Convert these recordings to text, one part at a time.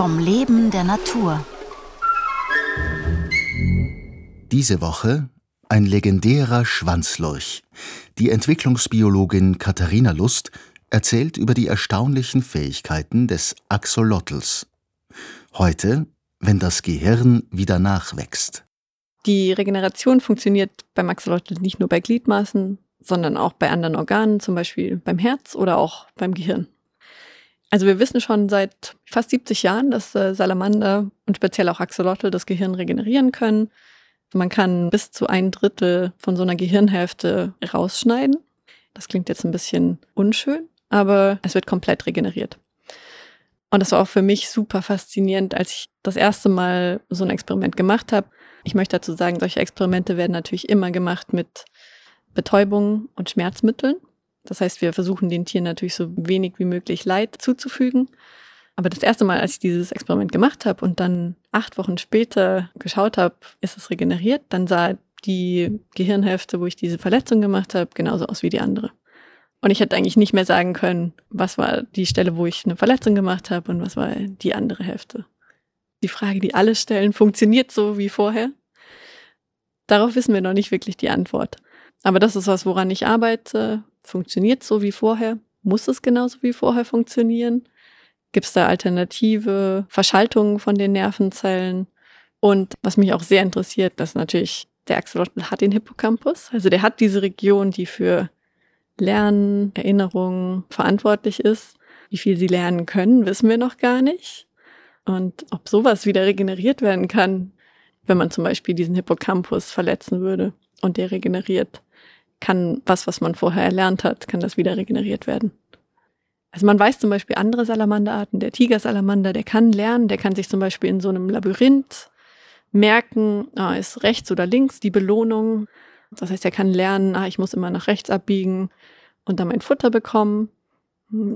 Vom Leben der Natur. Diese Woche ein legendärer Schwanzlurch. Die Entwicklungsbiologin Katharina Lust erzählt über die erstaunlichen Fähigkeiten des Axolotls. Heute, wenn das Gehirn wieder nachwächst. Die Regeneration funktioniert beim Axolotl nicht nur bei Gliedmaßen, sondern auch bei anderen Organen, zum Beispiel beim Herz oder auch beim Gehirn. Also wir wissen schon seit fast 70 Jahren, dass äh, Salamander und speziell auch Axolotl das Gehirn regenerieren können. Man kann bis zu ein Drittel von so einer Gehirnhälfte rausschneiden. Das klingt jetzt ein bisschen unschön, aber es wird komplett regeneriert. Und das war auch für mich super faszinierend, als ich das erste Mal so ein Experiment gemacht habe. Ich möchte dazu sagen, solche Experimente werden natürlich immer gemacht mit Betäubung und Schmerzmitteln. Das heißt, wir versuchen den Tieren natürlich so wenig wie möglich Leid zuzufügen. Aber das erste Mal, als ich dieses Experiment gemacht habe und dann acht Wochen später geschaut habe, ist es regeneriert, dann sah die Gehirnhälfte, wo ich diese Verletzung gemacht habe, genauso aus wie die andere. Und ich hätte eigentlich nicht mehr sagen können, was war die Stelle, wo ich eine Verletzung gemacht habe und was war die andere Hälfte. Die Frage, die alle stellen, funktioniert so wie vorher? Darauf wissen wir noch nicht wirklich die Antwort. Aber das ist was, woran ich arbeite. Funktioniert so wie vorher? Muss es genauso wie vorher funktionieren? Gibt es da alternative Verschaltungen von den Nervenzellen? Und was mich auch sehr interessiert, dass natürlich der Axolotl hat den Hippocampus. Also der hat diese Region, die für Lernen, Erinnerungen verantwortlich ist. Wie viel sie lernen können, wissen wir noch gar nicht. Und ob sowas wieder regeneriert werden kann, wenn man zum Beispiel diesen Hippocampus verletzen würde und der regeneriert, kann was, was man vorher erlernt hat, kann das wieder regeneriert werden. Also man weiß zum Beispiel andere Salamanderarten, der Tigersalamander, der kann lernen, der kann sich zum Beispiel in so einem Labyrinth merken, ah, ist rechts oder links die Belohnung. Das heißt, er kann lernen, ah, ich muss immer nach rechts abbiegen und dann mein Futter bekommen.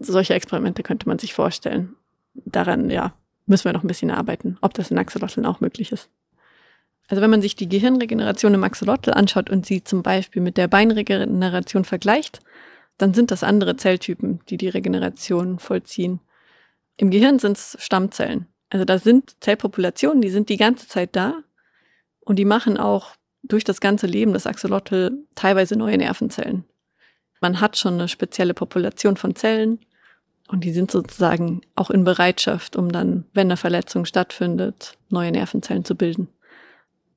Solche Experimente könnte man sich vorstellen. Daran, ja, müssen wir noch ein bisschen arbeiten, ob das in Axolotln auch möglich ist. Also wenn man sich die Gehirnregeneration im Axolotl anschaut und sie zum Beispiel mit der Beinregeneration vergleicht, dann sind das andere Zelltypen, die die Regeneration vollziehen. Im Gehirn sind es Stammzellen. Also da sind Zellpopulationen, die sind die ganze Zeit da und die machen auch durch das ganze Leben des Axolotl teilweise neue Nervenzellen. Man hat schon eine spezielle Population von Zellen und die sind sozusagen auch in Bereitschaft, um dann, wenn eine Verletzung stattfindet, neue Nervenzellen zu bilden.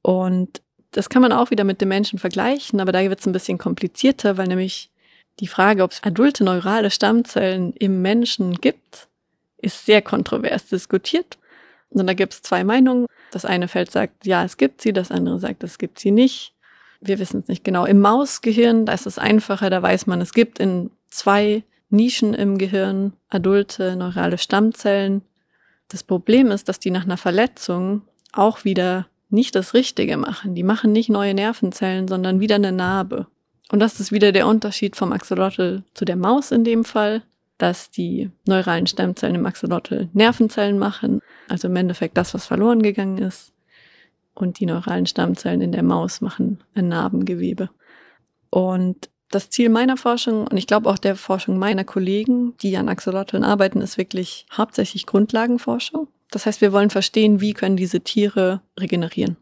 Und das kann man auch wieder mit dem Menschen vergleichen, aber da wird es ein bisschen komplizierter, weil nämlich die Frage, ob es adulte neurale Stammzellen im Menschen gibt, ist sehr kontrovers diskutiert. Und da gibt es zwei Meinungen. Das eine Feld sagt, ja, es gibt sie, das andere sagt, es gibt sie nicht. Wir wissen es nicht genau. Im Mausgehirn, da ist es einfacher, da weiß man, es gibt in zwei Nischen im Gehirn adulte neurale Stammzellen. Das Problem ist, dass die nach einer Verletzung auch wieder nicht das Richtige machen. Die machen nicht neue Nervenzellen, sondern wieder eine Narbe. Und das ist wieder der Unterschied vom Axolotl zu der Maus in dem Fall, dass die neuralen Stammzellen im Axolotl Nervenzellen machen, also im Endeffekt das, was verloren gegangen ist. Und die neuralen Stammzellen in der Maus machen ein Narbengewebe. Und das Ziel meiner Forschung und ich glaube auch der Forschung meiner Kollegen, die an Axolotln arbeiten, ist wirklich hauptsächlich Grundlagenforschung. Das heißt, wir wollen verstehen, wie können diese Tiere regenerieren.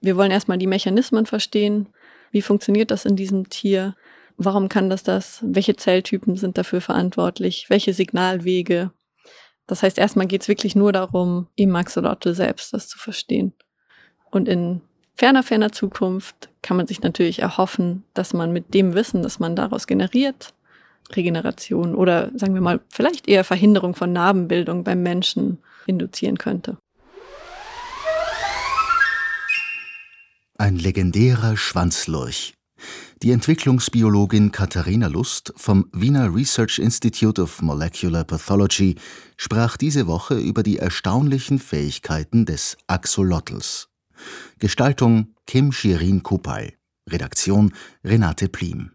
Wir wollen erstmal die Mechanismen verstehen. Wie funktioniert das in diesem Tier? Warum kann das das? Welche Zelltypen sind dafür verantwortlich? Welche Signalwege? Das heißt, erstmal geht es wirklich nur darum, im Axolotl selbst das zu verstehen. Und in ferner, ferner Zukunft kann man sich natürlich erhoffen, dass man mit dem Wissen, das man daraus generiert, Regeneration oder sagen wir mal vielleicht eher Verhinderung von Narbenbildung beim Menschen induzieren könnte. Ein legendärer Schwanzlurch. Die Entwicklungsbiologin Katharina Lust vom Wiener Research Institute of Molecular Pathology sprach diese Woche über die erstaunlichen Fähigkeiten des Axolotls. Gestaltung Kim Shirin Kupal. Redaktion Renate Plim